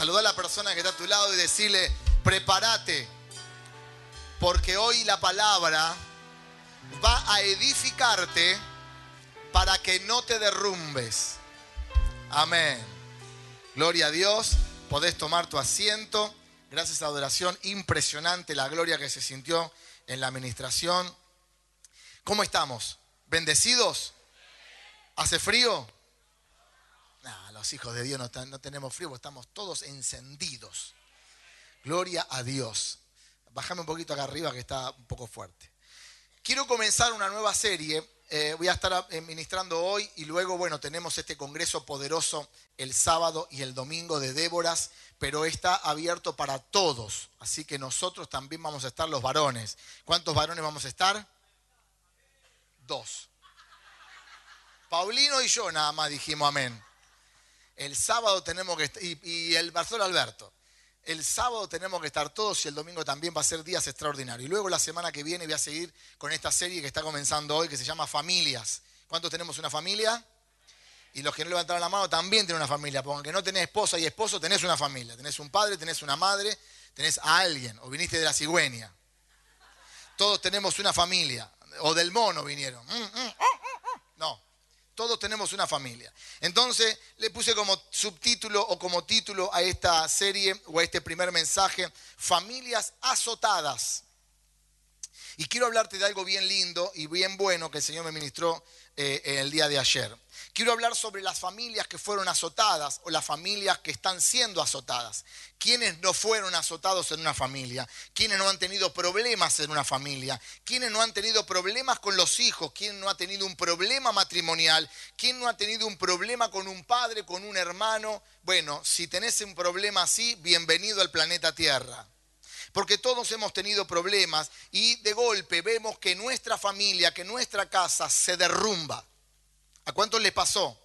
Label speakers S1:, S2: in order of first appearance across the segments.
S1: Saluda a la persona que está a tu lado y decirle, prepárate, porque hoy la palabra va a edificarte para que no te derrumbes. Amén. Gloria a Dios. Podés tomar tu asiento. Gracias a la adoración. Impresionante la gloria que se sintió en la administración. ¿Cómo estamos? ¿Bendecidos? ¿Hace frío? No, los hijos de Dios no, tenemos frío, estamos todos encendidos. Gloria a Dios. Bájame un poquito acá arriba que está un poco fuerte. Quiero comenzar una nueva serie. Eh, voy a estar eh, ministrando hoy y luego, bueno, tenemos este congreso poderoso el sábado y el domingo de Déboras, pero está abierto para todos. Así que nosotros también vamos a estar los varones. ¿Cuántos varones vamos a estar? Dos. Paulino y yo nada más dijimos amén. El sábado tenemos que estar, y, el pastor Alberto, el sábado tenemos que estar todos y el domingo también va a ser días extraordinarios. Y luego la semana que viene voy a seguir con esta serie que está comenzando hoy, que se llama Familias. ¿Cuántos tenemos una familia? Y los que no levantaron la mano también tienen una familia, porque aunque no tenés esposa y esposo, tenés una familia. Tenés un padre, tenés una madre, tenés a alguien, o viniste de la cigüeña. Todos tenemos una familia, o del mono vinieron. Mm, mm, oh. No, todos tenemos una familia. Entonces le puse como subtítulo o como título a esta serie o a este primer mensaje, Familias azotadas. Y quiero hablarte de algo bien lindo y bien bueno que el Señor me ministró eh, el día de ayer. Quiero hablar sobre las familias que fueron azotadas o las familias que están siendo azotadas. ¿Quiénes no fueron azotados en una familia? ¿Quiénes no han tenido problemas en una familia? ¿Quiénes no han tenido problemas con los hijos? ¿Quién no ha tenido un problema matrimonial? ¿Quién no ha tenido un problema con un padre, con un hermano? Bueno, si tenés un problema así, bienvenido al planeta Tierra porque todos hemos tenido problemas y de golpe vemos que nuestra familia, que nuestra casa se derrumba. ¿A cuántos les pasó?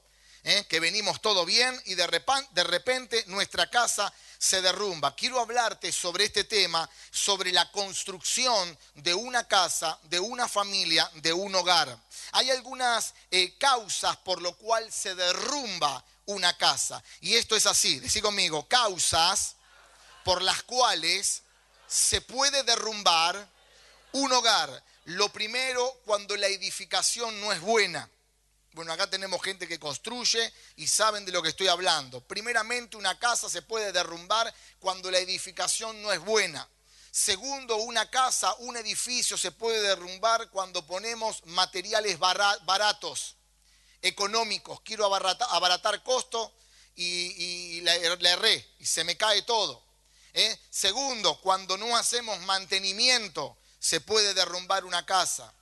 S1: ¿Eh? Que venimos todo bien y de repente, nuestra casa se derrumba. Quiero hablarte sobre este tema, sobre la construcción de una casa, de una familia, de un hogar. Hay algunas eh, causas por lo cual se derrumba una casa. Y esto es así, decí conmigo, causas por las cuales se puede derrumbar un hogar. Lo primero, cuando la edificación no es buena. Bueno, acá tenemos gente que construye y saben de lo que estoy hablando. Primeramente, una casa se puede derrumbar cuando la edificación no es buena. Segundo, una casa, un edificio se puede derrumbar cuando ponemos materiales baratos, económicos. Quiero abaratar, costo y, la, erré y se me cae todo. ¿eh? Segundo, cuando no hacemos mantenimiento, se puede derrumbar una casa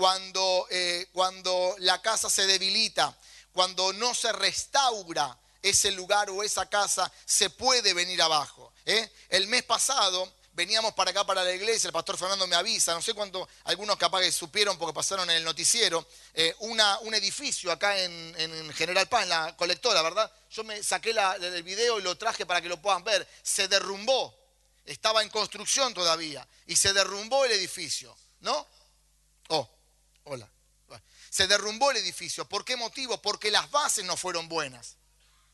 S1: cuando, eh, cuando la casa se debilita, cuando no se restaura ese lugar o esa casa, se puede venir abajo. ¿eh? El mes pasado veníamos para acá, para la iglesia, el pastor Fernando me avisa, no sé cuánto, algunos capaz que supieron porque pasaron en el noticiero, eh, un edificio acá en, General Paz, en la colectora, ¿verdad? Yo me saqué el video y lo traje para que lo puedan ver. Se derrumbó, estaba en construcción todavía, y se derrumbó el edificio, ¿no? Oh, Hola. Se derrumbó el edificio. ¿Por qué motivo? Porque las bases no fueron buenas.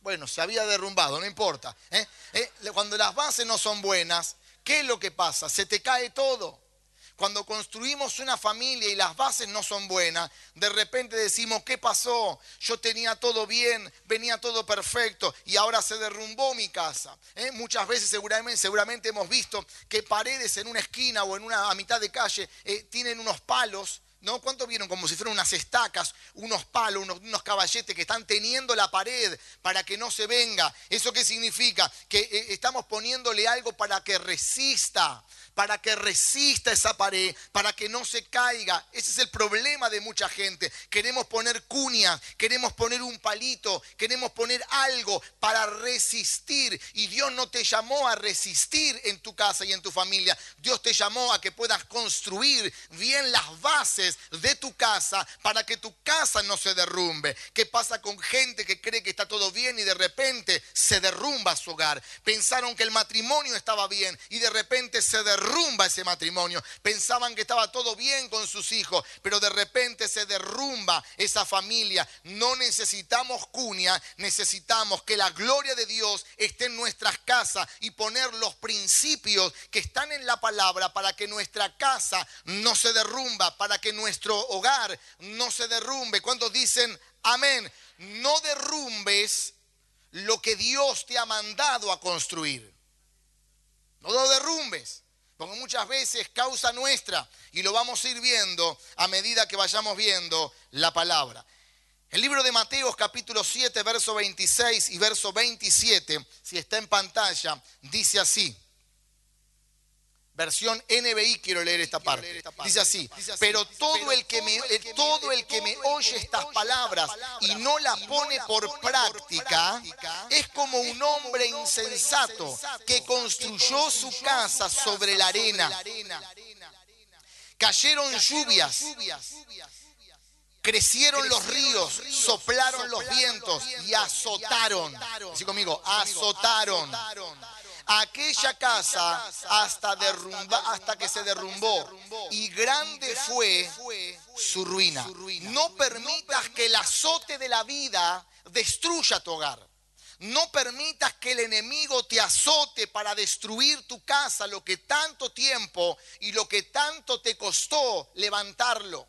S1: Bueno, se había derrumbado, no importa. ¿eh? ¿Eh? Cuando las bases no son buenas, ¿qué es lo que pasa? Se te cae todo. Cuando construimos una familia y las bases no son buenas, de repente decimos, ¿qué pasó? Yo tenía todo bien, venía todo perfecto y ahora se derrumbó mi casa. ¿eh? Muchas veces seguramente, seguramente, hemos visto que paredes en una esquina o en una a mitad de calle tienen unos palos ¿No? ¿Cuánto vieron? Como si fueran unas estacas, unos palos, unos, caballetes que están teniendo la pared para que no se venga. ¿Eso qué significa? Que eh, estamos poniéndole algo para que resista para que resista esa pared, para que no se caiga. Ese es el problema de mucha gente. Queremos poner cuña, queremos poner un palito, queremos poner algo para resistir. Y Dios no te llamó a resistir en tu casa y en tu familia. Dios te llamó a que puedas construir bien las bases de tu casa para que tu casa no se derrumbe. ¿Qué pasa con gente que cree que está todo bien y de repente se derrumba su hogar? Pensaron que el matrimonio estaba bien y de repente se derrumba derrumba ese matrimonio. Pensaban que estaba todo bien con sus hijos, pero de repente se derrumba esa familia. No necesitamos cuña, necesitamos que la gloria de Dios esté en nuestras casas y poner los principios que están en la palabra para que nuestra casa no se derrumba, para que nuestro hogar no se derrumbe. Cuando dicen amén, no derrumbes lo que Dios te ha mandado a construir. No lo derrumbes. Porque muchas veces causa nuestra y lo vamos a ir viendo a medida que vayamos viendo la palabra. El libro de Mateos capítulo 7, verso 26 y verso 27, si está en pantalla, dice así. Versión NBI quiero leer esta parte. Dice así, pero todo el que me todo el que me oye estas palabras y no las pone por práctica es como un hombre insensato que construyó su casa sobre la arena. Cayeron lluvias, crecieron los ríos, soplaron los vientos y azotaron. Así conmigo, azotaron aquella casa hasta, hasta que se derrumbó y grande fue su ruina. No permitas que el azote de la vida destruya tu hogar. No permitas que el enemigo te azote para destruir tu casa, lo que tanto tiempo y lo que tanto te costó levantarlo.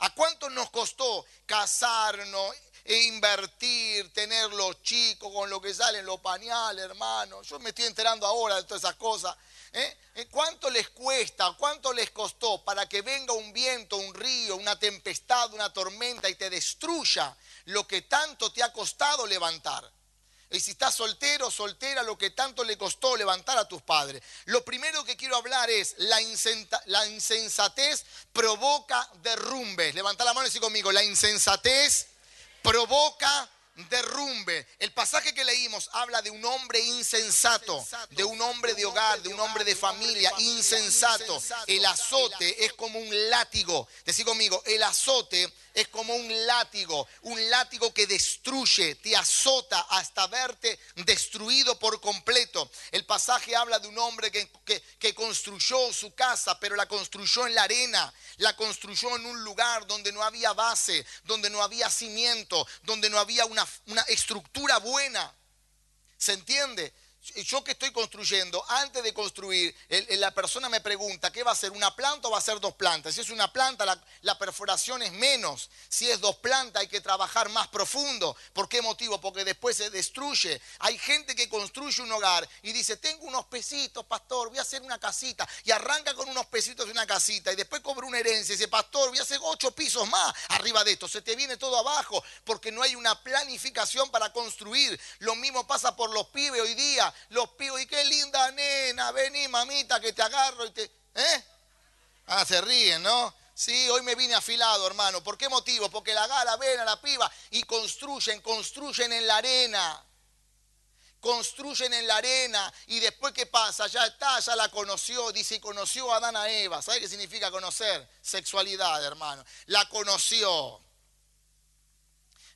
S1: ¿A cuánto nos costó casarnos, e invertir, tener los chicos con lo que salen los pañales, hermano. Yo me estoy enterando ahora de todas esas cosas. ¿eh? ¿Eh? ¿Cuánto les cuesta, cuánto les costó para que venga un viento, un río, una tempestad, una tormenta y te destruya lo que tanto te ha costado levantar? Y si estás soltero, soltera, lo que tanto le costó levantar a tus padres. Lo primero que quiero hablar es la, la insensatez provoca derrumbes. Levanta la mano y sigue conmigo. La insensatez provoca derrumbe. El pasaje que leímos habla de un hombre insensato, de un hombre de hogar, de un hombre de familia, insensato. El azote es como un látigo. Decí conmigo, el azote es como un látigo, un látigo que destruye, te azota hasta verte destruido por completo. El pasaje habla de un hombre que, que, construyó su casa, pero la construyó en la arena, la construyó en un lugar donde no había base, donde no había cimiento, donde no había una, una estructura buena. ¿Se entiende? Yo que estoy construyendo, antes de construir, la persona me pregunta, ¿qué va a ser? ¿Una planta o va a ser dos plantas? Si es una planta, la, perforación es menos. Si es dos plantas, hay que trabajar más profundo. ¿Por qué motivo? Porque después se destruye. Hay gente que construye un hogar y dice, tengo unos pesitos, pastor, voy a hacer una casita. Y arranca con unos pesitos de una casita y después cobra una herencia y dice, pastor, voy a hacer ocho pisos más arriba de esto. Se te viene todo abajo porque no hay una planificación para construir. Lo mismo pasa por los pibes hoy día los pibos, y qué linda nena, vení mamita que te agarro y te... ¿Eh? Ah, se ríen, ¿no? Sí, hoy me vine afilado, hermano. ¿Por qué motivo? Porque la gala ven a la piba y construyen, construyen en la arena. Construyen en la arena y después ¿qué pasa? Ya está, ya la conoció, dice, conoció a Adán a Eva. ¿Sabe qué significa conocer? Sexualidad, hermano. La conoció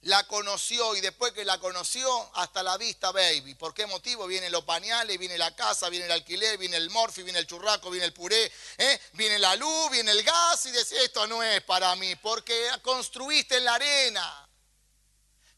S1: la conoció y después que la conoció, hasta la vista, baby. ¿Por qué motivo? Vienen los pañales, viene la casa, viene el alquiler, viene el morfi, viene el churraco, viene el puré, ¿eh? viene la luz, viene el gas y dice, esto no es para mí, porque construiste en la arena.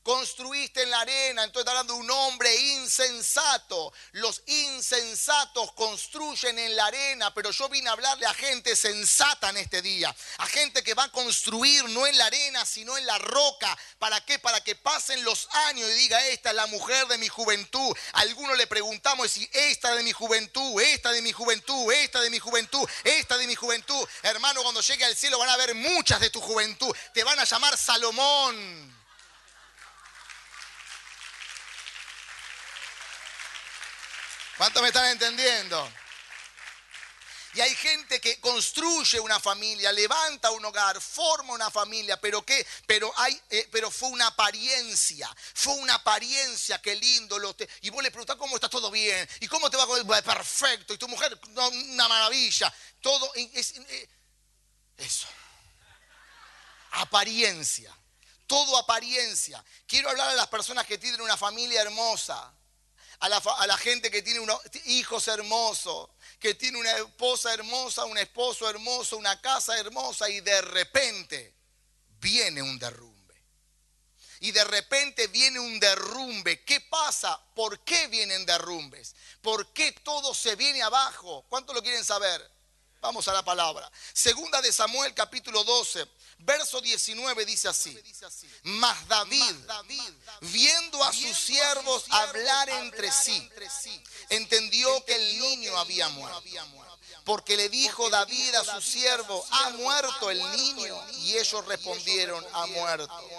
S1: Construiste en la arena, entonces está hablando de un hombre insensato. Los insensatos construyen en la arena, pero yo vine a hablarle a gente sensata en este día, a gente que va a construir no en la arena, sino en la roca. ¿Para qué? Para que pasen los años y diga, esta es la mujer de mi juventud. Algunos le preguntamos si esta de mi juventud, esta de mi juventud, esta de mi juventud, esta de mi juventud. Hermano, cuando llegue al cielo van a ver muchas de tu juventud. Te van a llamar Salomón. ¿Cuánto me están entendiendo? Y hay gente que construye una familia, levanta un hogar, forma una familia, pero qué, pero hay, eh, pero fue una apariencia, fue una apariencia, qué lindo. Lo y vos le preguntás cómo está todo bien, y cómo te va con perfecto, y tu mujer, una maravilla. Todo eh, eso. Apariencia. Todo apariencia. Quiero hablar a las personas que tienen una familia hermosa a la, gente que tiene unos hijos hermosos, que tiene una esposa hermosa, un esposo hermoso, una casa hermosa y de repente viene un derrumbe. Y de repente viene un derrumbe. ¿Qué pasa? ¿Por qué vienen derrumbes? ¿Por qué todo se viene abajo? ¿Cuánto lo quieren saber? Vamos a la palabra. Segunda de Samuel capítulo 12, verso 19 dice así. Mas David, viendo a sus siervos hablar entre sí, entendió que el niño había muerto. Porque le dijo David a su siervo, ha muerto el niño. Y ellos respondieron, ha muerto.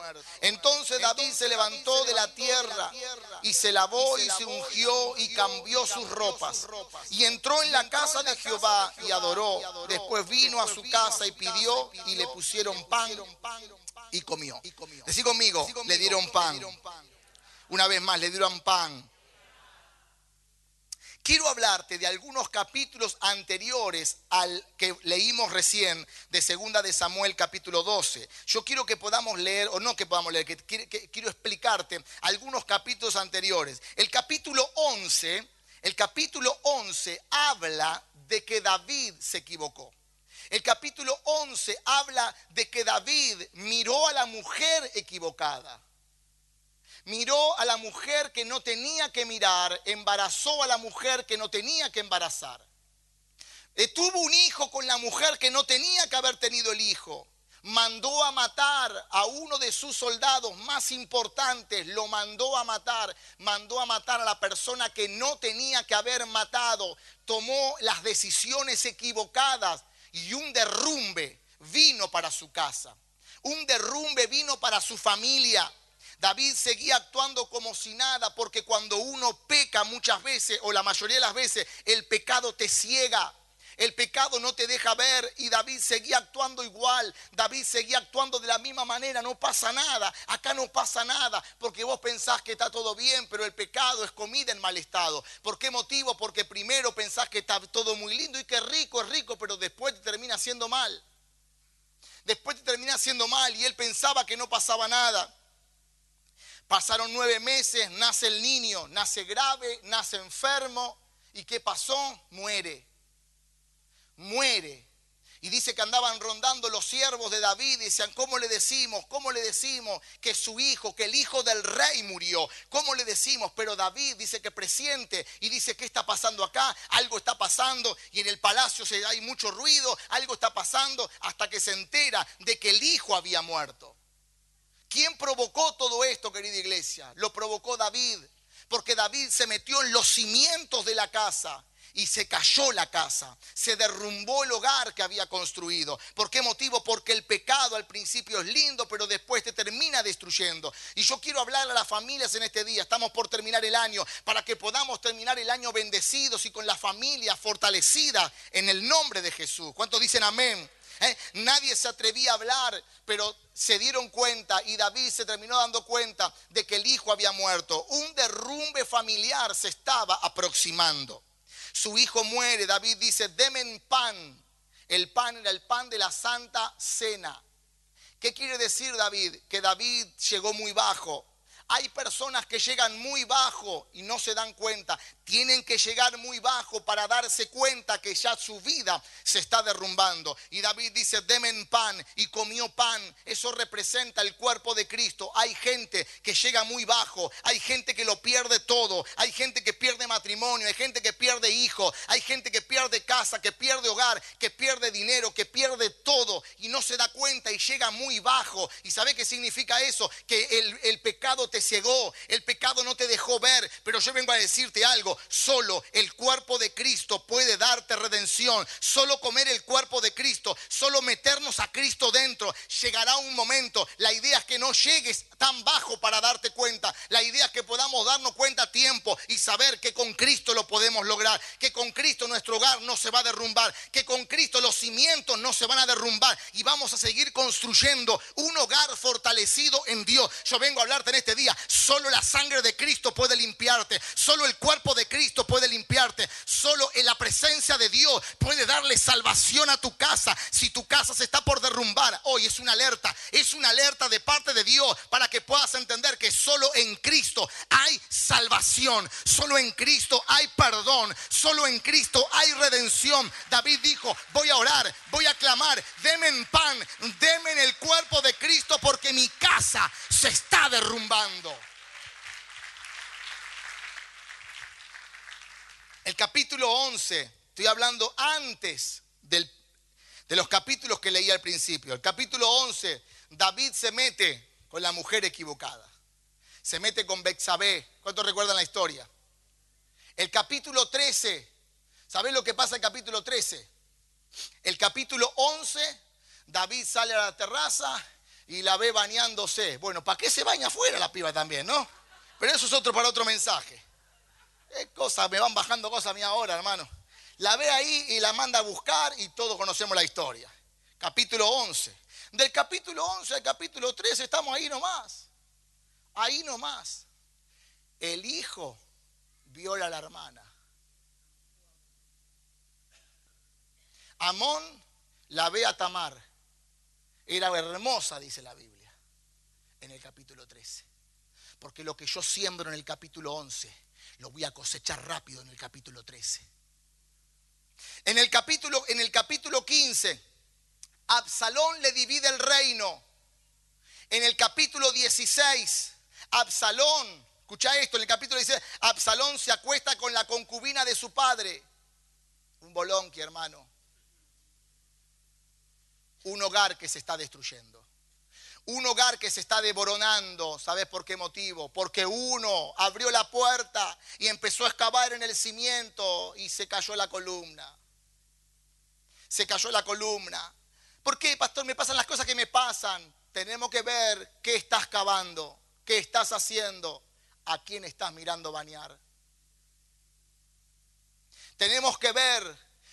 S1: Entonces David se levantó de la tierra y se lavó y se ungió y cambió sus ropas. Y entró en la casa de Jehová y adoró. Después vino a su casa y pidió y le pusieron pan y comió. Decí conmigo, le dieron pan. Una vez más, le dieron pan Quiero hablarte de algunos capítulos anteriores al que leímos recién de Segunda de Samuel capítulo 12. Yo quiero que podamos leer, o no que podamos leer, que, quiero explicarte algunos capítulos anteriores. El capítulo 11, el capítulo 11 habla de que David se equivocó. El capítulo 11 habla de que David miró a la mujer equivocada miró a la mujer que no tenía que mirar, embarazó a la mujer que no tenía que embarazar. Eh, tuvo un hijo con la mujer que no tenía que haber tenido el hijo. Mandó a matar a uno de sus soldados más importantes, lo mandó a matar, mandó a matar a la persona que no tenía que haber matado, tomó las decisiones equivocadas y un derrumbe vino para su casa. Un derrumbe vino para su familia David seguía actuando como si nada, porque cuando uno peca muchas veces, o la mayoría de las veces, el pecado te ciega. El pecado no te deja ver y David seguía actuando igual. David seguía actuando de la misma manera. No pasa nada. Acá no pasa nada porque vos pensás que está todo bien, pero el pecado es comida en mal estado. ¿Por qué motivo? Porque primero pensás que está todo muy lindo y que rico es rico, pero después te termina haciendo mal. Después te termina haciendo mal y él pensaba que no pasaba nada. Pasaron nueve meses, nace el niño, nace grave, nace enfermo. ¿Y qué pasó? Muere. Muere. Y dice que andaban rondando los siervos de David y decían, ¿cómo le decimos? ¿Cómo le decimos que su hijo, que el hijo del rey murió? ¿Cómo le decimos? Pero David dice que presiente y dice, ¿qué está pasando acá? Algo está pasando y en el palacio hay mucho ruido, algo está pasando hasta que se entera de que el hijo había muerto. ¿Quién provocó todo esto, querida iglesia? Lo provocó David, porque David se metió en los cimientos de la casa y se cayó la casa, se derrumbó el hogar que había construido. ¿Por qué motivo? Porque el pecado al principio es lindo, pero después te termina destruyendo. Y yo quiero hablar a las familias en este día, estamos por terminar el año, para que podamos terminar el año bendecidos y con la familia fortalecida en el nombre de Jesús. ¿Cuántos dicen amén? ¿Eh? Nadie se atrevía a hablar, pero se dieron cuenta y David se terminó dando cuenta de que el hijo había muerto. Un derrumbe familiar se estaba aproximando. Su hijo muere, David dice, demen pan. El pan era el pan de la santa cena. ¿Qué quiere decir David? Que David llegó muy bajo. Hay personas que llegan muy bajo y no se dan cuenta. Tienen que llegar muy bajo para darse cuenta que ya su vida se está derrumbando. Y David dice, demen pan y comió pan. Eso representa el cuerpo de Cristo. Hay gente que llega muy bajo. Hay gente que lo pierde todo. Hay gente que pierde matrimonio. Hay gente que pierde hijo. Hay gente que pierde casa, que pierde hogar, que pierde dinero, que pierde todo. Y no se da cuenta y llega muy bajo. ¿Y sabe qué significa eso? Que el, el pecado te cegó, el pecado no te dejó ver, pero yo vengo a decirte algo, solo el cuerpo de Cristo puede darte redención, solo comer el cuerpo de Cristo, solo meternos a Cristo dentro, llegará un momento, la idea es que no llegues tan bajo para darte cuenta, la idea es que podamos darnos cuenta a tiempo y saber que con Cristo lo podemos lograr, que con Cristo nuestro hogar no se va a derrumbar, que con Cristo los cimientos no se van a derrumbar y vamos a seguir construyendo un hogar fortalecido en Dios. Yo vengo a hablarte en este día, Solo la sangre de Cristo puede limpiarte. Solo el cuerpo de Cristo puede limpiarte. Solo en la presencia de Dios puede darle salvación a tu casa. Si tu casa se está por derrumbar, es una alerta. Es una alerta de parte de Dios para que puedas entender que solo en Cristo hay salvación. Solo en Cristo hay perdón. Solo en Cristo hay redención. David dijo, voy a orar, voy a clamar, denme pan, denme el cuerpo de Cristo porque mi casa se está derrumbando. El capítulo 11, estoy hablando antes de los capítulos que leí al principio. El capítulo 11, David se mete con la mujer equivocada. Se mete con Bexabé. ¿Cuántos recuerdan la historia? El capítulo 13, ¿sabés lo que pasa en el capítulo 13? El capítulo 11, David sale a la terraza y la ve bañándose. Bueno, ¿para qué se baña afuera la piba también, no? Pero eso es otro para otro mensaje. ¿Qué cosas? Me van bajando cosas a mí ahora, hermano. La ve ahí y la manda a buscar y todos conocemos la historia. Capítulo 11. Del capítulo 11 al capítulo 13 estamos ahí nomás. Ahí nomás. El hijo viola a la hermana. Amón la ve a Tamar. Era hermosa, dice la Biblia, en el capítulo 13. Porque lo que yo siembro en el capítulo 11 lo voy a cosechar rápido en el capítulo 13. En el capítulo, en el capítulo 15, Absalón le divide el reino. En el capítulo 16, Absalón, escucha esto, en el capítulo 16, Absalón se acuesta con la concubina de su padre. Un bolonqui, hermano. Un hogar que se está destruyendo. Un hogar que se está devoronando, ¿sabes por qué motivo? Porque uno abrió la puerta y empezó a excavar en el cimiento y se cayó la columna. Se cayó la columna. ¿Por qué, pastor? Me pasan las cosas que me pasan. Tenemos que ver qué estás cavando, qué estás haciendo, a quién estás mirando bañar. Tenemos que ver,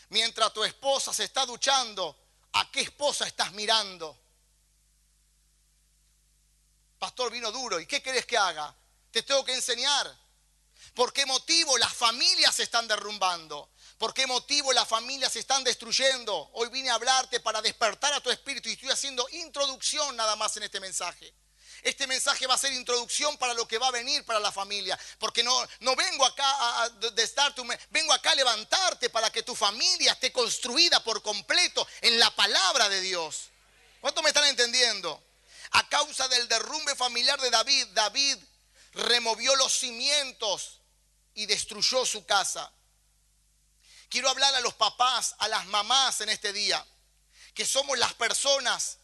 S1: mientras tu esposa se está duchando, a qué esposa estás mirando. Pastor, vino duro. ¿Y qué querés que haga? Te tengo que enseñar. ¿Por qué motivo las familias se están derrumbando? ¿Por qué motivo las familias se están destruyendo? Hoy vine a hablarte para despertar a tu espíritu y estoy haciendo introducción nada más en este mensaje. Este mensaje va a ser introducción para lo que va a venir para la familia. Porque no, no vengo acá a, a vengo acá a levantarte para que tu familia esté construida por completo en la palabra de Dios. ¿Cuánto me están entendiendo? A causa del derrumbe familiar de David, David removió los cimientos y destruyó su casa. Quiero hablar a los papás, a las mamás en este día, que somos las personas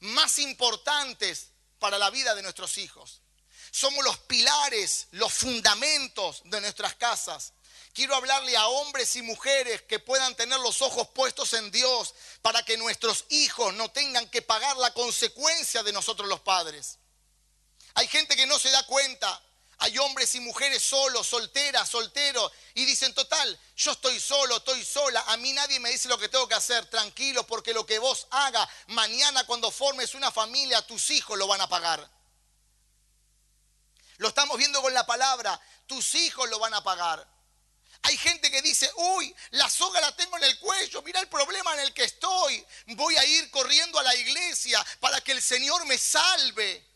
S1: más importantes para la vida de nuestros hijos. Somos los pilares, los fundamentos de nuestras casas. Quiero hablarle a hombres y mujeres que puedan tener los ojos puestos en Dios para que nuestros hijos no tengan que pagar la consecuencia de nosotros los padres. Hay gente que no se da cuenta. Hay hombres y mujeres solos, solteras, solteros, y dicen, total, yo estoy solo, estoy sola, a mí nadie me dice lo que tengo que hacer, tranquilo, porque lo que vos haga mañana cuando formes una familia, tus hijos lo van a pagar. Lo estamos viendo con la palabra, tus hijos lo van a pagar. Hay gente que dice, uy, la soga la tengo en el cuello, mira el problema en el que estoy. Voy a ir corriendo a la iglesia para que el Señor me salve.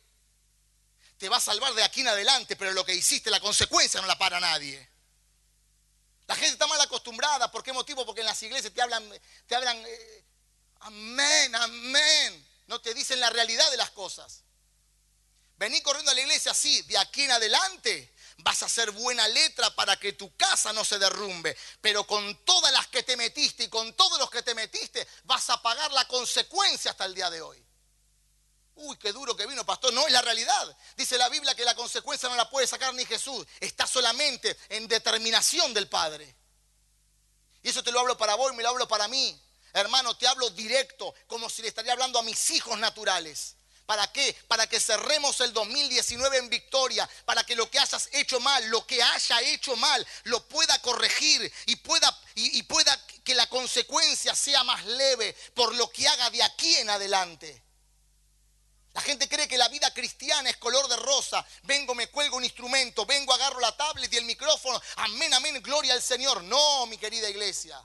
S1: Te va a salvar de aquí en adelante, pero lo que hiciste, la consecuencia no la para nadie. La gente está mal acostumbrada. ¿Por qué motivo? Porque en las iglesias te hablan, te hablan, eh, amén, amén. No te dicen la realidad de las cosas. Vení corriendo a la iglesia así, de aquí en adelante vas a hacer buena letra para que tu casa no se derrumbe. Pero con todas las que te metiste y con todos los que te metiste, vas a pagar la consecuencia hasta el día de hoy. Uy, qué duro que vino, pastor. No es la realidad. Dice la Biblia que la consecuencia no la puede sacar ni Jesús. Está solamente en determinación del Padre. Y eso te lo hablo para vos y me lo hablo para mí. Hermano, te hablo directo, como si le estaría hablando a mis hijos naturales. ¿Para qué? Para que cerremos el 2019 en victoria, para que lo que hayas hecho mal, lo que haya hecho mal, lo pueda corregir y pueda, y, pueda que la consecuencia sea más leve por lo que haga de aquí en adelante. La gente cree que la vida cristiana es color de rosa. Vengo, me cuelgo un instrumento, vengo, agarro la tablet y el micrófono. Amén, amén, gloria al Señor. No, mi querida iglesia.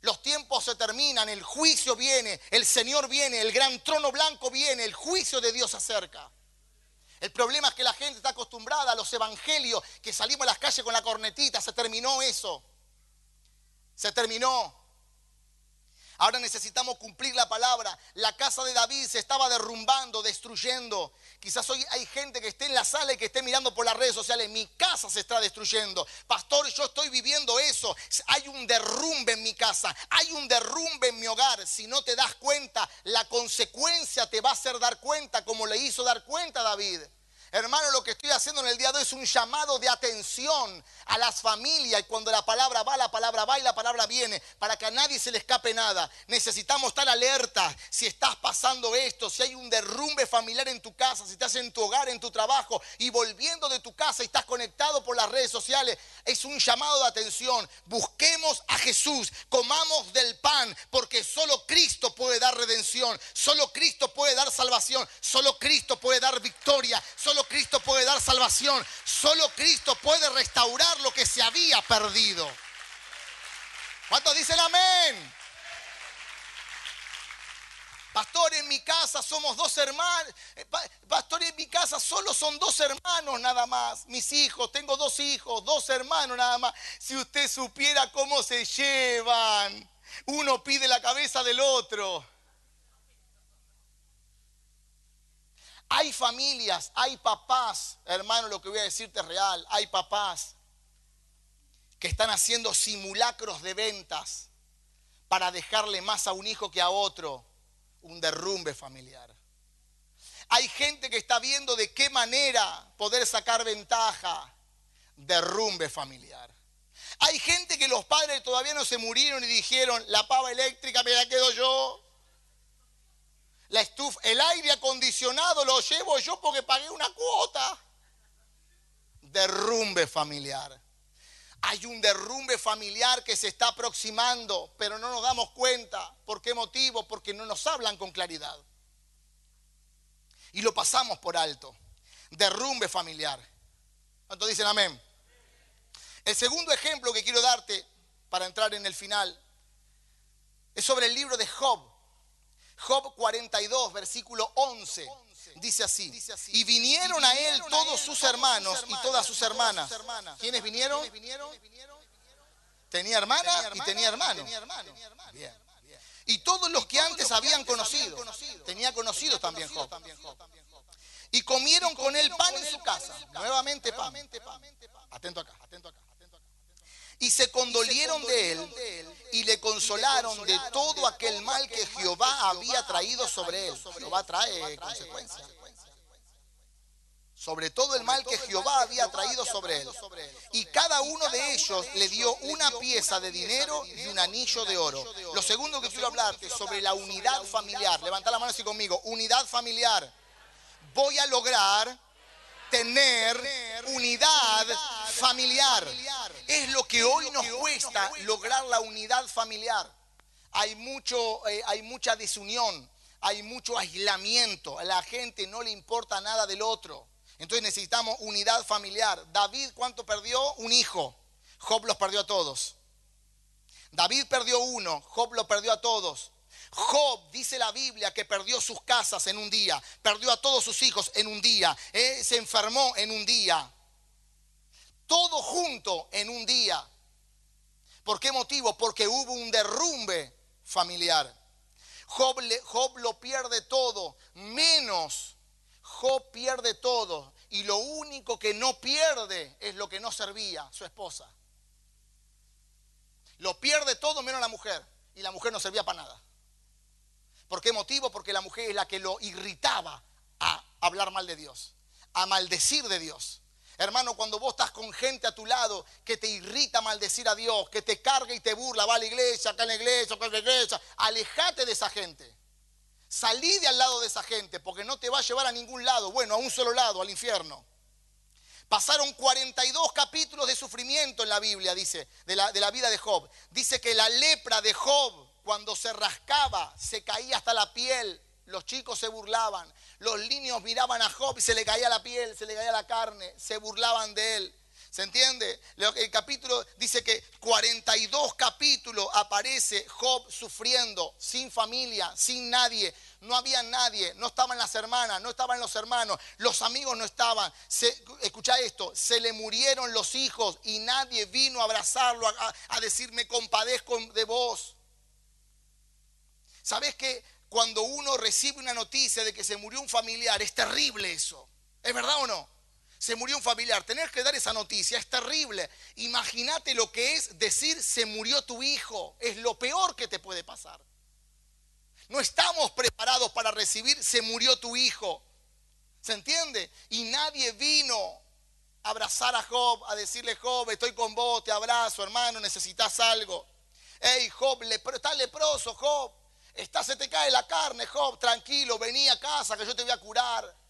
S1: Los tiempos se terminan, el juicio viene, el Señor viene, el gran trono blanco viene, el juicio de Dios se acerca. El problema es que la gente está acostumbrada a los evangelios, que salimos a las calles con la cornetita, se terminó eso. Se terminó. Ahora necesitamos cumplir la palabra. La casa de David se estaba derrumbando, destruyendo. Quizás hoy hay gente que esté en la sala y que esté mirando por las redes sociales. Mi casa se está destruyendo. Pastor, yo estoy viviendo eso. Hay un derrumbe en mi casa. Hay un derrumbe en mi hogar. Si no te das cuenta, la consecuencia te va a hacer dar cuenta como le hizo dar cuenta a David. Hermano, lo que estoy haciendo en el día de hoy es un llamado de atención a las familias. Y cuando la palabra va, la palabra va y la palabra viene. Para que a nadie se le escape nada. Necesitamos estar alerta. Si estás pasando esto, si hay un derrumbe familiar en tu casa, si estás en tu hogar, en tu trabajo y volviendo de tu casa y estás conectado por las redes sociales, es un llamado de atención. Busquemos a Jesús. Comamos del pan. Porque solo Cristo puede dar redención. Solo Cristo puede dar salvación. Solo Cristo puede dar victoria. Solo Cristo puede dar salvación. Solo Cristo puede restaurar lo que se había perdido. ¿Cuántos dicen amén? Pastor, en mi casa somos dos hermanos. Eh, pastor, en mi casa solo son dos hermanos nada más. Mis hijos, tengo dos hijos, dos hermanos nada más. Si usted supiera cómo se llevan, uno pide la cabeza del otro. Hay familias, hay papás, hermano, lo que voy a decirte es real, hay papás que están haciendo simulacros de ventas para dejarle más a un hijo que a otro un derrumbe familiar. Hay gente que está viendo de qué manera poder sacar ventaja, derrumbe familiar. Hay gente que los padres todavía no se murieron y dijeron, la pava eléctrica me la quedo yo el aire acondicionado lo llevo yo porque pagué una cuota. Derrumbe familiar. Hay un derrumbe familiar que se está aproximando, pero no nos damos cuenta. ¿Por qué motivo? Porque no nos hablan con claridad. Y lo pasamos por alto. Derrumbe familiar. ¿Cuántos dicen amén? El segundo ejemplo que quiero darte para entrar en el final es sobre el libro de Job. Job 42, versículo 11. Dice así, y vinieron a él todos sus hermanos y todas sus hermanas. ¿Quiénes vinieron? Tenía hermana y tenía hermano. Y todos los que antes habían conocido, tenía conocidos también Job. Y comieron con él pan en su casa. Nuevamente pan. Atento acá, atento acá y se condolieron de él y le consolaron de todo aquel mal que Jehová había traído sobre él. Jehová trae consecuencias. Sobre todo el mal que Jehová había traído sobre él. Y cada uno de ellos le dio una pieza de dinero y un anillo de oro. Lo segundo que quiero hablarte sobre la unidad familiar. Levanta la mano así conmigo. Unidad familiar. Voy a lograr tener unidad familiar. Es lo que hoy nos cuesta lograr la unidad familiar. Hay, mucho, eh, hay mucha desunión, hay mucho aislamiento. A la gente no le importa nada del otro. Entonces necesitamos unidad familiar. David, ¿cuánto perdió? Un hijo. Job los perdió a todos. David perdió uno, Job lo perdió a todos. Job dice la Biblia que perdió sus casas en un día, perdió a todos sus hijos en un día, eh, se enfermó en un día. Todo junto en un día. ¿Por qué motivo? Porque hubo un derrumbe familiar. Job, lo pierde todo, menos Job pierde todo. Y lo único que no pierde es lo que no servía, su esposa. Lo pierde todo menos la mujer. Y la mujer no servía para nada. ¿Por qué motivo? Porque la mujer es la que lo irritaba a hablar mal de Dios, a maldecir de Dios. Hermano, cuando vos estás con gente a tu lado que te irrita maldecir a Dios, que te carga y te burla, va a la iglesia, acá en la iglesia, acá en la iglesia, alejate de esa gente. Salí de al lado de esa gente porque no te va a llevar a ningún lado, bueno, a un solo lado, al infierno. Pasaron 42 capítulos de sufrimiento en la Biblia, dice, de la, de la vida de Job. Dice que la lepra de Job, cuando se rascaba, se caía hasta la piel. Los chicos se burlaban. Los niños miraban a Job y se le caía la piel, se le caía la carne, se burlaban de él. ¿Se entiende? El capítulo dice que 42 capítulos aparece Job sufriendo, sin familia, sin nadie. No había nadie, no estaban las hermanas, no estaban los hermanos, los amigos no estaban. escucha esto, se le murieron los hijos y nadie vino a abrazarlo, a, a decirme compadezco de vos. ¿Sabes que cuando uno recibe una noticia de que se murió un familiar, es terrible eso? ¿Es verdad o no? se murió un familiar, tener que dar esa noticia es terrible. Imagínate lo que es decir se murió tu hijo, es lo peor que te puede pasar. No estamos preparados para recibir se murió tu hijo. ¿Se entiende? Y nadie vino a abrazar a Job, a decirle, Job, estoy con vos, te abrazo, hermano, necesitas algo. Hey, Job, estás leproso, Job. Está, se te cae la carne, Job, tranquilo, vení a casa que yo te voy a curar.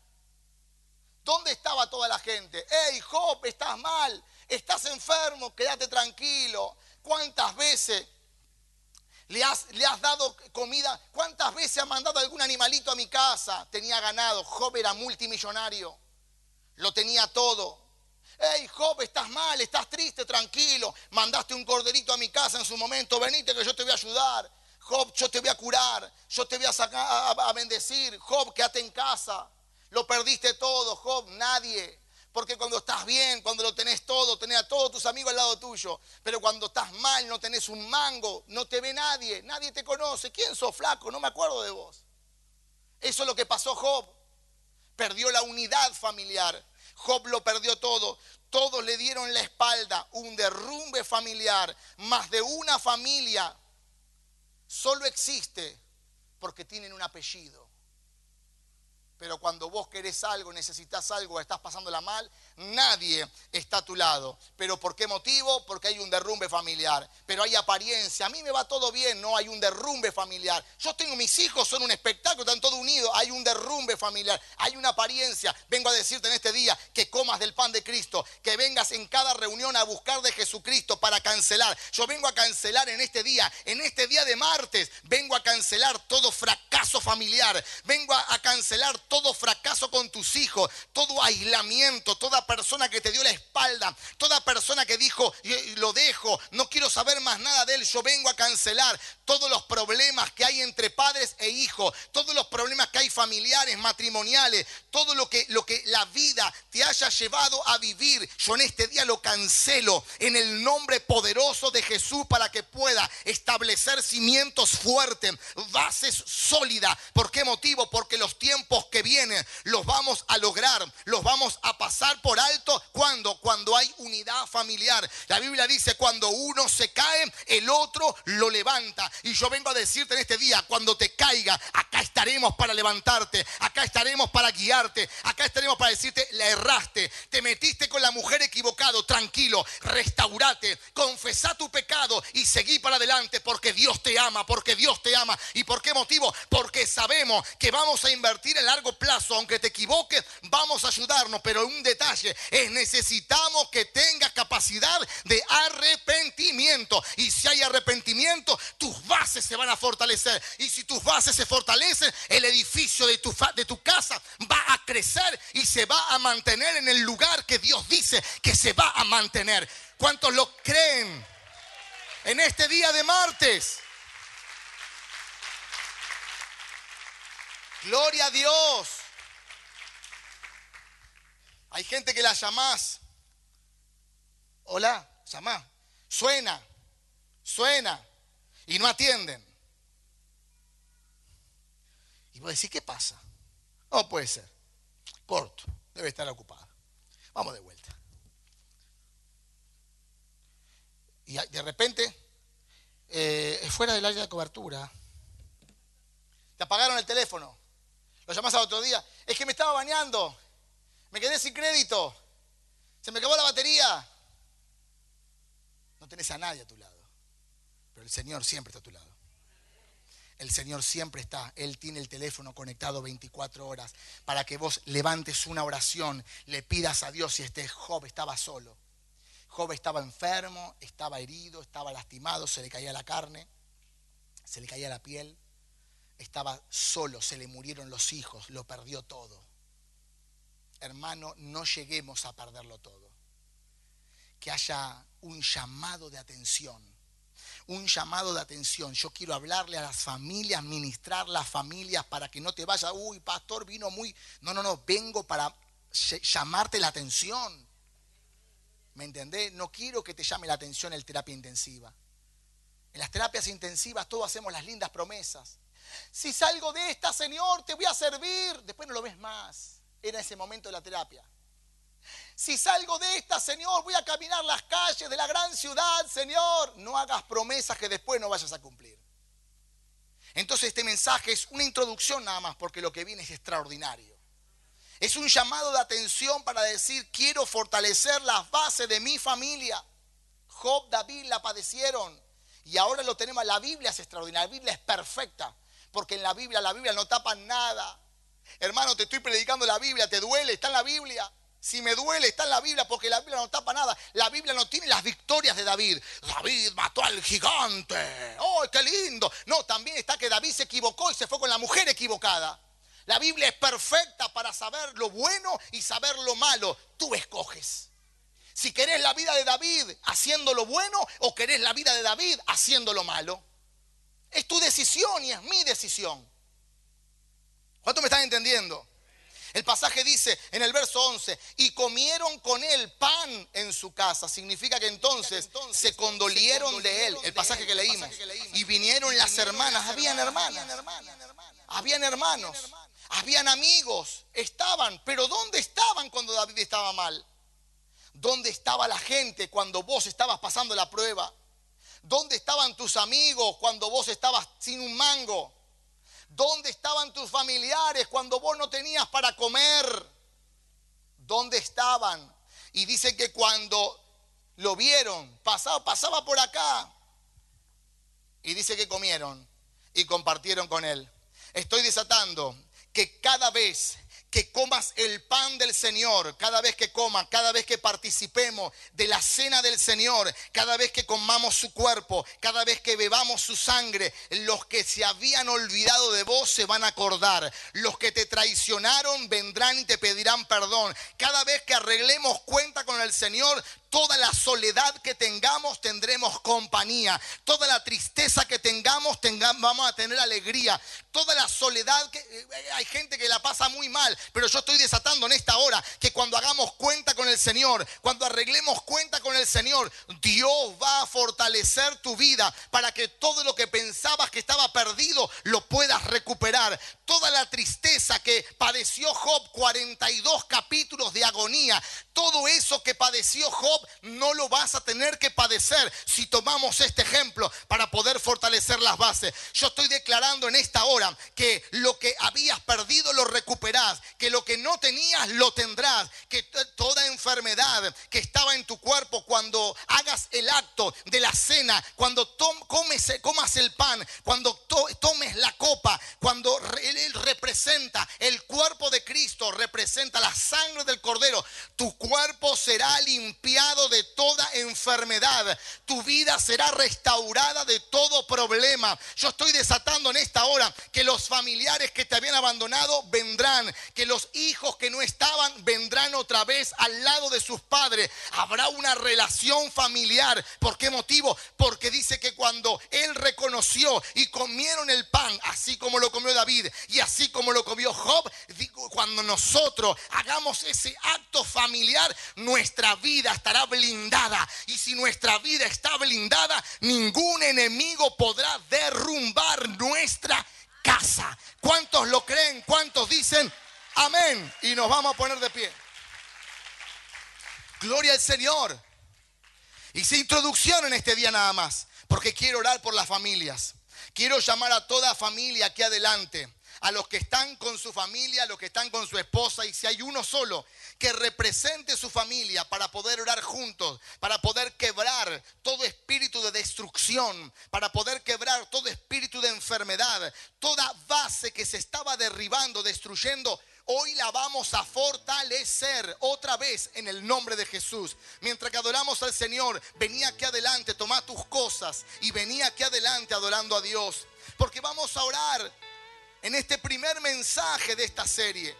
S1: ¿Dónde estaba toda la gente? Hey, Job, estás mal, estás enfermo, quédate tranquilo. ¿Cuántas veces le has, le has, dado comida? ¿Cuántas veces ha mandado algún animalito a mi casa? Tenía ganado. Job era multimillonario. Lo tenía todo. Hey, Job, estás mal, estás triste, tranquilo. Mandaste un corderito a mi casa en su momento. Venite que yo te voy a ayudar. Job, yo te voy a curar. Yo te voy a sacar a, bendecir. Job, quédate en casa. Lo perdiste todo, Job, nadie. Porque cuando estás bien, cuando lo tenés todo, tenés a todos tus amigos al lado tuyo. Pero cuando estás mal, no tenés un mango, no te ve nadie, nadie te conoce. ¿Quién sos flaco? No me acuerdo de vos. Eso es lo que pasó Job. Perdió la unidad familiar. Job lo perdió todo. Todos le dieron la espalda, un derrumbe familiar. Más de una familia solo existe porque tienen un apellido. Pero cuando vos querés algo, necesitas algo, estás pasándola mal, nadie está a tu lado. ¿Pero por qué motivo? Porque hay un derrumbe familiar. Pero hay apariencia. A mí me va todo bien, no hay un derrumbe familiar. Yo tengo mis hijos, son un espectáculo, están todos unidos. Hay un derrumbe familiar, hay una apariencia. Vengo a decirte en este día que comas del pan de Cristo, que vengas en cada reunión a buscar de Jesucristo para cancelar. Yo vengo a cancelar en este día, en este día de martes, vengo a cancelar todo fracaso familiar. Vengo a, a cancelar todo fracaso con tus hijos, todo aislamiento, toda persona que te dio la espalda, toda persona que dijo, lo dejo, no quiero saber más nada de él, yo vengo a cancelar todos los problemas que hay entre padres e hijos, todos los problemas que hay familiares, matrimoniales, todo lo que, lo que la vida te haya llevado a vivir, yo en este día lo cancelo en el nombre poderoso de Jesús para que pueda establecer cimientos fuertes, bases sólidas. ¿Por qué motivo? Porque los tiempos que viene los vamos a lograr, los vamos a pasar por alto cuando cuando hay unidad familiar. La Biblia dice, cuando uno se cae, el otro lo levanta. Y yo vengo a decirte en este día, cuando te caiga, acá estaremos para levantarte, acá estaremos para guiarte, acá estaremos para decirte, la erraste, te metiste con la mujer equivocado, tranquilo, restaurate, confesá tu pecado y seguí para adelante porque Dios te ama, porque Dios te ama. ¿Y por qué motivo? Porque sabemos que vamos a invertir en largo plazo, aunque te equivoques, vamos a ayudarnos. Pero un detalle es necesitamos que tengas capacidad de arrepentimiento. Y si hay arrepentimiento, tus bases se van a fortalecer. Y si tus bases se fortalecen, el edificio de tu, de tu casa va a crecer y se va a mantener en el lugar que Dios dice que se va a mantener. ¿Cuántos lo creen? En este día de martes. Gloria a Dios. Hay gente que la llamás. Hola, llamá. Suena, suena. Y no atienden. Y vos decís, ¿qué pasa? No puede ser. Corto. Debe estar ocupada. Vamos de vuelta. Y de repente, eh, fuera del área de cobertura. Te apagaron el teléfono. Lo llamás al otro día. Es que me estaba bañando. Me quedé sin crédito. Se me acabó la batería. No tenés a nadie a tu lado. Pero el Señor siempre está a tu lado. El Señor siempre está. Él tiene el teléfono conectado 24 horas para que vos levantes una oración, le pidas a Dios si este Job estaba solo. Job estaba enfermo, estaba herido, estaba lastimado, se le caía la carne, se le caía la piel, estaba solo, se le murieron los hijos, lo perdió todo. Hermano, no lleguemos a perderlo todo. Que haya un llamado de atención un llamado de atención. Yo quiero hablarle a las familias, ministrar las familias para que no te vaya, uy, pastor, vino muy... No, no, no, vengo para llamarte la atención. ¿Me entendés? No quiero que te llame la atención el terapia intensiva. En las terapias intensivas todos hacemos las lindas promesas. Si salgo de esta, Señor, te voy a servir. Después no lo ves más. Era ese momento de la terapia. Si salgo de esta, Señor, voy a caminar las calles de la gran ciudad, Señor. No hagas promesas que después no vayas a cumplir. Entonces este mensaje es una introducción nada más, porque lo que viene es extraordinario. Es un llamado de atención para decir, quiero fortalecer las bases de mi familia. Job, David la padecieron y ahora lo tenemos. La Biblia es extraordinaria, la Biblia es perfecta, porque en la Biblia, la Biblia no tapa nada. Hermano, te estoy predicando la Biblia, te duele, está en la Biblia. Si me duele, está en la Biblia porque la Biblia no tapa nada. La Biblia no tiene las victorias de David. David mató al gigante. ¡Oh, qué lindo! No, también está que David se equivocó y se fue con la mujer equivocada. La Biblia es perfecta para saber lo bueno y saber lo malo. Tú escoges. Si querés la vida de David haciendo lo bueno o querés la vida de David haciendo lo malo. Es tu decisión y es mi decisión. ¿Cuánto me están entendiendo? El pasaje dice en el verso 11, y comieron con él pan en su casa. Significa que entonces se condolieron de él, el pasaje que leímos. Y vinieron las hermanas, habían hermanas, habían hermanos, habían amigos, estaban, pero ¿dónde estaban cuando David estaba mal? ¿Dónde estaba la gente cuando vos estabas pasando la prueba? ¿Dónde estaban tus amigos cuando vos estabas sin un mango? ¿Dónde estaban tus familiares cuando vos no tenías para comer? ¿Dónde estaban? Y dice que cuando lo vieron, pasaba, pasaba por acá. Y dice que comieron y compartieron con él. Estoy desatando que cada vez que comas el pan del Señor, cada vez que comas, cada vez que participemos de la cena del Señor, cada vez que comamos su cuerpo, cada vez que bebamos su sangre, los que se habían olvidado de vos se van a acordar. Los que te traicionaron vendrán y te pedirán perdón. Cada vez que arreglemos cuenta con el Señor, Toda la soledad que tengamos tendremos compañía. Toda la tristeza que tengamos, vamos a tener alegría. Toda la soledad que eh, hay gente que la pasa muy mal, pero yo estoy desatando en esta hora que cuando hagamos cuenta con el Señor, cuando arreglemos cuenta con el Señor, Dios va a fortalecer tu vida para que todo lo que pensabas que estaba perdido lo puedas recuperar. Toda la tristeza que padeció Job, 42 capítulos de agonía, todo eso que padeció Job no lo vas a tener que padecer si tomamos este ejemplo para poder fortalecer las bases. Yo estoy declarando en esta hora que lo que habías perdido lo recuperás, que lo que no tenías lo tendrás, que toda enfermedad que estaba en tu cuerpo cuando hagas el acto de la cena, cuando comes, comas el pan, cuando tomes la copa, cuando él representa el cuerpo de Cristo, representa la sangre del cordero, tu cuerpo cuerpo será limpiado de toda enfermedad. Tu vida será restaurada de todo problema. Yo estoy desatando en esta hora que los familiares que te habían abandonado vendrán, que los hijos que no estaban vendrán otra vez al lado de sus padres. Habrá una relación familiar. ¿Por qué motivo? Porque dice que cuando él reconoció y comieron el pan, así como lo comió David y así como lo comió Job, cuando nosotros hagamos ese acto familiar, nuestra vida estará blindada. Y si nuestra vida está blindada, ningún enemigo podrá derrumbar nuestra casa. ¿Cuántos lo creen? ¿Cuántos dicen amén? Y nos vamos a poner de pie. Gloria al Señor. Hice introducción en este día nada más, porque quiero orar por las familias. Quiero llamar a toda familia aquí adelante a los que están con su familia, a los que están con su esposa, y si hay uno solo que represente su familia para poder orar juntos, para poder quebrar todo espíritu de destrucción, para poder quebrar todo espíritu de enfermedad, toda base que se estaba derribando, destruyendo, Hoy la vamos a fortalecer otra vez en el nombre de Jesús. Mientras que adoramos al Señor, venía aquí adelante, toma tus cosas y venía aquí adelante adorando a Dios. Porque vamos a orar en este primer mensaje de esta serie.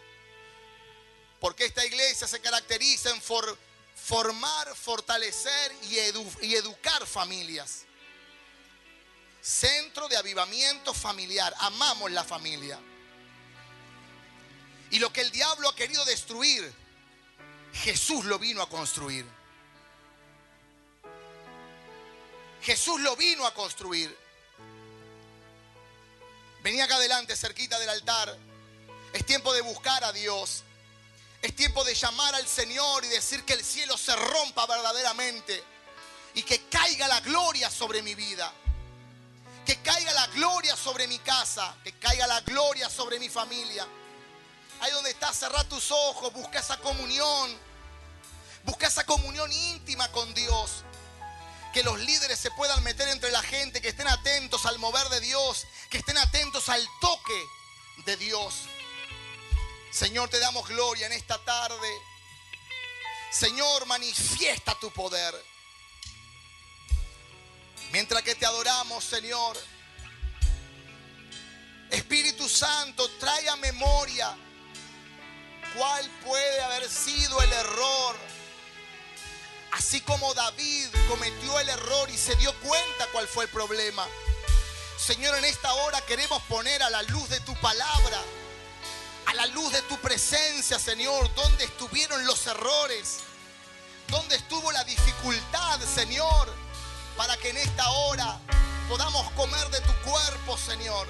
S1: Porque esta iglesia se caracteriza en formar, fortalecer y, y educar familias. Centro de avivamiento familiar. Amamos la familia. Y lo que el diablo ha querido destruir, Jesús lo vino a construir. Jesús lo vino a construir. Venía acá adelante, cerquita del altar. Es tiempo de buscar a Dios. Es tiempo de llamar al Señor y decir que el cielo se rompa verdaderamente. Y que caiga la gloria sobre mi vida. Que caiga la gloria sobre mi casa. Que caiga la gloria sobre mi familia. Ahí donde estás, cerra tus ojos. Busca esa comunión. Busca esa comunión íntima con Dios que los líderes se puedan meter entre la gente, que estén atentos al mover de Dios, que estén atentos al toque de Dios. Señor, te damos gloria en esta tarde. Señor, manifiesta tu poder. Mientras que te adoramos, Señor, Espíritu Santo, trae a memoria cuál puede haber sido el error Así como David cometió el error y se dio cuenta cuál fue el problema. Señor, en esta hora queremos poner a la luz de tu palabra, a la luz de tu presencia, Señor, dónde estuvieron los errores, dónde estuvo la dificultad, Señor, para que en esta hora podamos comer de tu cuerpo, Señor,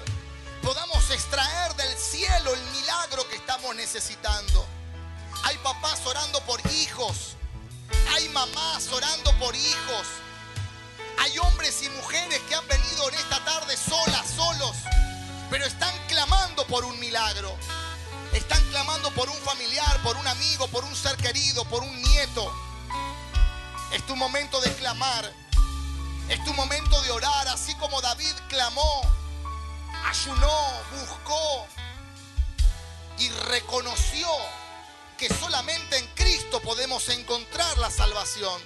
S1: podamos extraer del cielo el milagro que estamos necesitando. Hay papás orando por hijos, hay mamás orando por hijos. Hay hombres y mujeres que han venido en esta tarde solas, solos, pero están clamando por un milagro. Están clamando por un familiar, por un amigo, por un ser querido, por un nieto. Es tu momento de clamar. Es tu momento de orar, así como David clamó, ayunó, buscó y reconoció que solamente en Cristo podemos encontrar la salvación.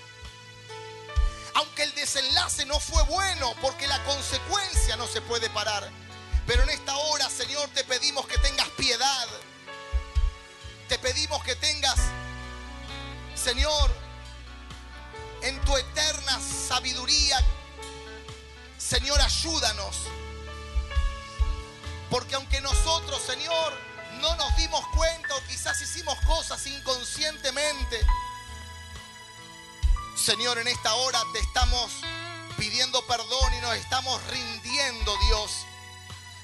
S1: Aunque el desenlace no fue bueno, porque la consecuencia no se puede parar. Pero en esta hora, Señor, te pedimos que tengas piedad. Te pedimos que tengas, Señor, en tu eterna sabiduría, Señor, ayúdanos. Porque aunque nosotros, Señor, no nos dimos cuenta o quizás hicimos cosas inconscientemente. Señor, en esta hora te estamos pidiendo perdón y nos estamos rindiendo, Dios.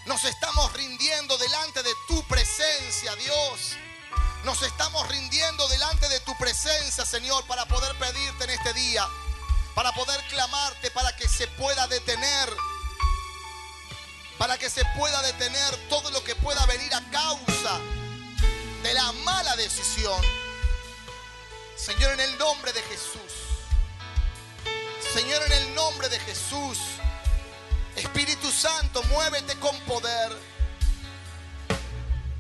S1: Nos estamos rindiendo delante de tu presencia, Dios. Nos estamos rindiendo delante de tu presencia, Señor, para poder pedirte en este día, para poder clamarte, para que se pueda detener para que se pueda detener todo lo que pueda venir a causa de la mala decisión. Señor, en el nombre de Jesús. Señor, en el nombre de Jesús. Espíritu Santo, muévete con poder.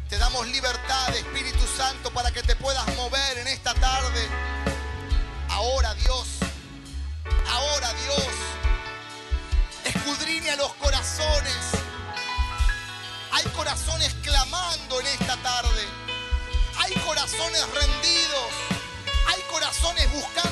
S1: Te damos libertad, Espíritu Santo, para que te puedas mover en esta tarde. Ahora, Dios. Ahora, Dios. Escudriña los corazones. Hay corazones clamando en esta tarde. Hay corazones rendidos. Hay corazones buscando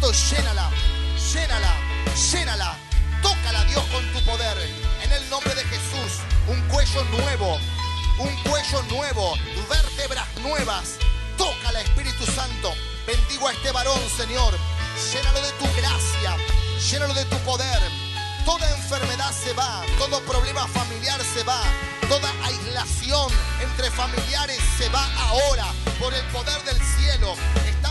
S1: Llénala, llénala, llénala. Tócala, Dios, con tu poder. En el nombre de Jesús, un cuello nuevo, un cuello nuevo, vértebras nuevas. Tócala, Espíritu Santo. Bendigo a este varón, Señor. Llénalo de tu gracia, llénalo de tu poder Toda enfermedad se va, todo problema familiar se va, toda aislación entre familiares se va ahora por el poder del cielo.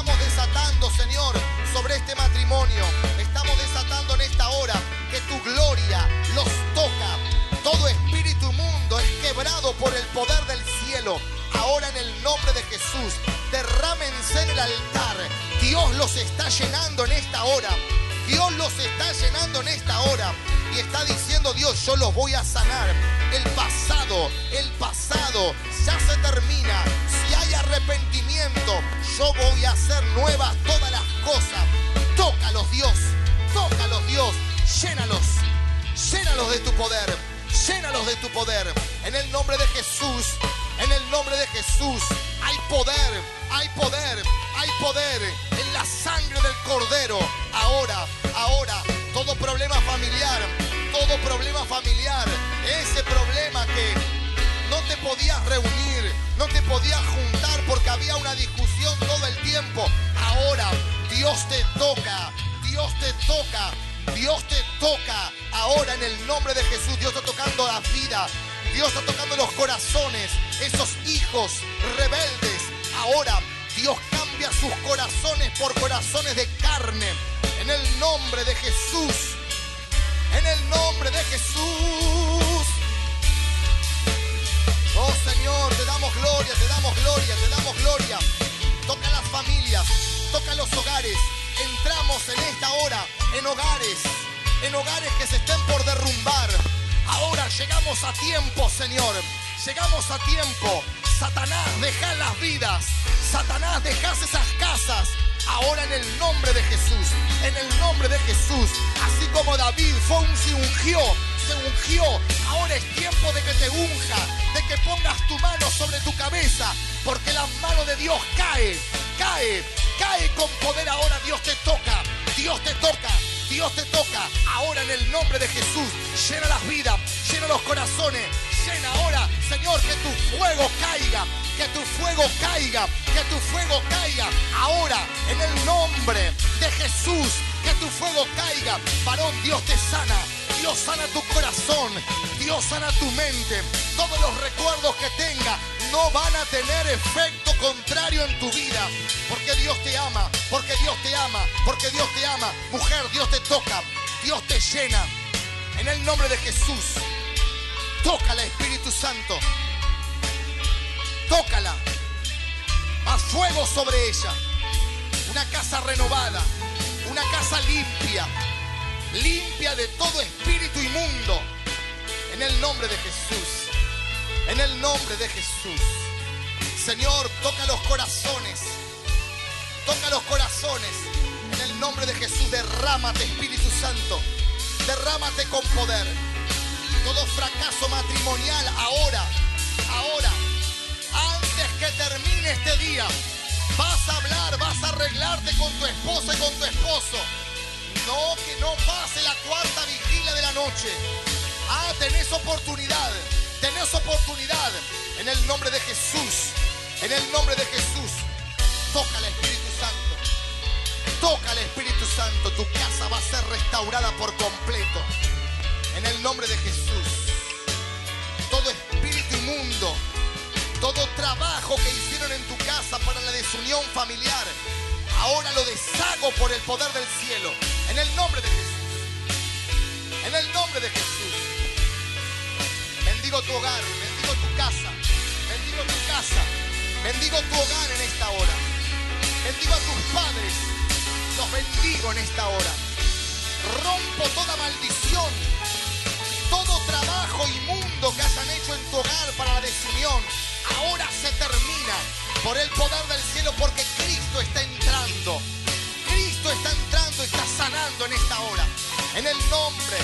S1: Estamos desatando, Señor, sobre este matrimonio. Estamos desatando en esta hora que tu gloria los toca. Todo espíritu mundo es quebrado por el poder del cielo. Ahora en el nombre de Jesús, derrámense en el altar. Dios los está llenando en esta hora. Dios los está llenando en esta hora y está diciendo Dios, yo los voy a sanar. El pasado, el pasado ya se termina. Arrepentimiento, yo voy a hacer nuevas todas las cosas. Tócalos Dios, tócalos Dios, llénalos, llénalos de tu poder, llénalos de tu poder. En el nombre de Jesús, en el nombre de Jesús, hay poder, hay poder, hay poder en la sangre del Cordero. Ahora, ahora, todo problema familiar, todo problema familiar, ese problema que no te podías reunir, no te podías juntar porque había una discusión todo el tiempo. Ahora Dios te toca, Dios te toca, Dios te toca. Ahora en el nombre de Jesús, Dios está tocando la vida, Dios está tocando los corazones, esos hijos rebeldes. Ahora Dios cambia sus corazones por corazones de carne. En el nombre de Jesús. En el nombre de Jesús. Señor, te damos gloria, te damos gloria, te damos gloria. Toca las familias, toca los hogares. Entramos en esta hora en hogares, en hogares que se estén por derrumbar. Ahora llegamos a tiempo, Señor. Llegamos a tiempo. Satanás, deja las vidas. Satanás, dejas esas casas. Ahora en el nombre de Jesús, en el nombre de Jesús, así como David fue un se ungió, se ungió, ahora es tiempo de que te unja, de que pongas tu mano sobre tu cabeza, porque la mano de Dios cae, cae, cae con poder. Ahora, Dios te toca, Dios te toca, Dios te toca, ahora en el nombre de Jesús, llena las vidas, llena los corazones, llena ahora, Señor, que tu fuego caiga, que tu fuego caiga, que tu fuego caiga ahora en el nombre de Jesús, que tu fuego caiga. Varón, Dios te sana, Dios sana tu corazón, Dios sana tu mente. Todos los recuerdos que tenga no van a tener efecto contrario en tu vida, porque Dios te ama, porque Dios te ama, porque Dios te ama. Mujer, Dios te toca, Dios te llena. En el nombre de Jesús, toca al Espíritu Santo fuego sobre ella. Una casa renovada, una casa limpia, limpia de todo espíritu inmundo. En el nombre de Jesús. En el nombre de Jesús. Señor, toca los corazones. Toca los corazones. En el nombre de Jesús, derrámate, Espíritu Santo. Derrámate con poder. Todo fracaso matrimonial ahora, ahora, antes que termine este día, vas a hablar, vas a arreglarte con tu esposa y con tu esposo. No, que no pase la cuarta vigilia de la noche. Ah, tenés oportunidad, tenés oportunidad. En el nombre de Jesús, en el nombre de Jesús, toca al Espíritu Santo. Toca al Espíritu Santo. Tu casa va a ser restaurada por completo. En el nombre de Jesús. Todo espíritu inmundo, todo trabajo que hicieron en tu casa para la desunión familiar, ahora lo deshago por el poder del cielo. En el nombre de Jesús. En el nombre de Jesús. Bendigo tu hogar, bendigo tu casa, bendigo tu casa, bendigo tu hogar en esta hora. Bendigo a tus padres, los bendigo en esta hora. Rompo toda maldición, todo trabajo inmundo que hayan hecho en tu hogar para la desunión. Ahora se termina por el poder del cielo porque Cristo está entrando. Cristo está entrando, está sanando en esta hora. En el nombre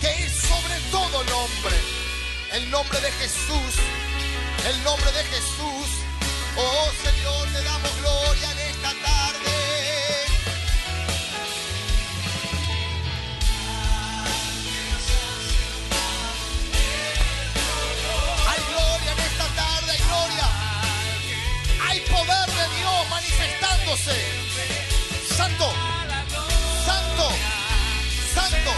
S1: que es sobre todo nombre. El nombre de Jesús. El nombre de Jesús. Oh Santo, santo, santo.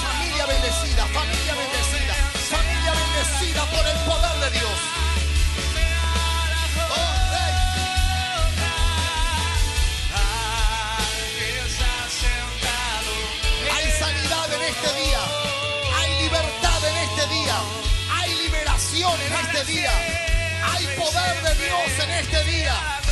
S1: Familia bendecida, familia bendecida, familia bendecida por el poder de Dios. Hay sanidad en este día. Hay libertad en este día. Hay liberación en este día. Hay poder de Dios en este día.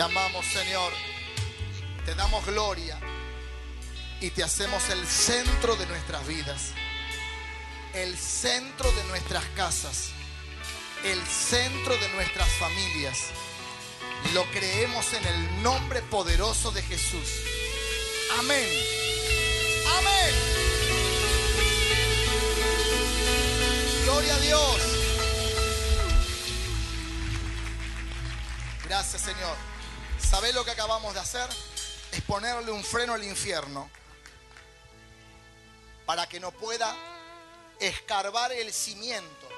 S1: Te amamos, Señor. Te damos gloria y te hacemos el centro de nuestras vidas, el centro de nuestras casas, el centro de nuestras familias. Lo creemos en el nombre poderoso de Jesús. Amén. Amén. Gloria a Dios. Gracias Señor. ¿Sabe lo que acabamos de hacer? Es ponerle un freno al infierno para que no pueda escarbar el cimiento.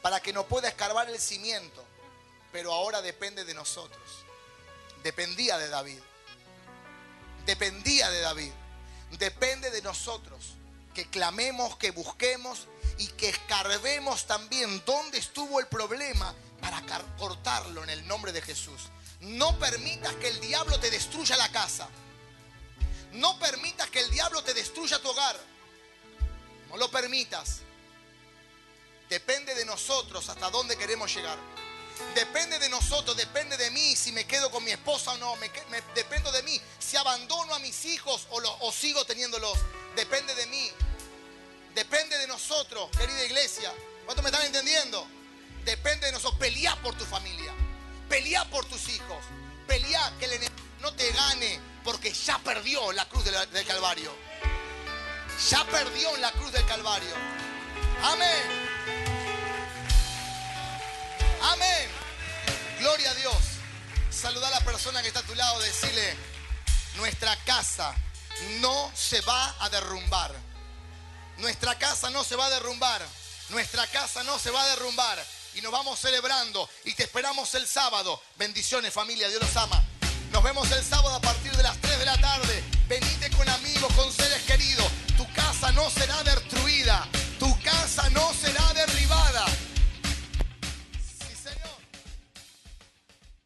S1: Para que no pueda escarbar el cimiento. Pero ahora depende de nosotros. Dependía de David. Dependía de David. Depende de nosotros. Que clamemos, que busquemos y que escarbemos también dónde estuvo el problema para cortarlo en el nombre de Jesús. No permitas que el diablo te destruya la casa. No permitas que el diablo te destruya tu hogar. No lo permitas. Depende de nosotros hasta dónde queremos llegar. Depende de nosotros, depende de mí si me quedo con mi esposa o no. Me, dependo de mí si abandono a mis hijos o, o sigo teniéndolos. Depende de mí. Depende de nosotros, querida iglesia. ¿Cuántos me están entendiendo? Depende de nosotros. Pelear por tu familia. Pelear por tus hijos. Pelear que el enemigo no te gane porque ya perdió la cruz del Calvario. Ya perdió la cruz del Calvario. Amén. Amén. Gloria a Dios. Saluda a la persona que está a tu lado. Decirle, nuestra casa no se va a derrumbar. Nuestra casa no se va a derrumbar. Nuestra casa no se va a derrumbar. Y nos vamos celebrando. Y te esperamos el sábado. Bendiciones familia. Dios los ama. Nos vemos el sábado a partir de las 3 de la tarde. Venite con amigos, con seres queridos. Tu casa no será derrumbada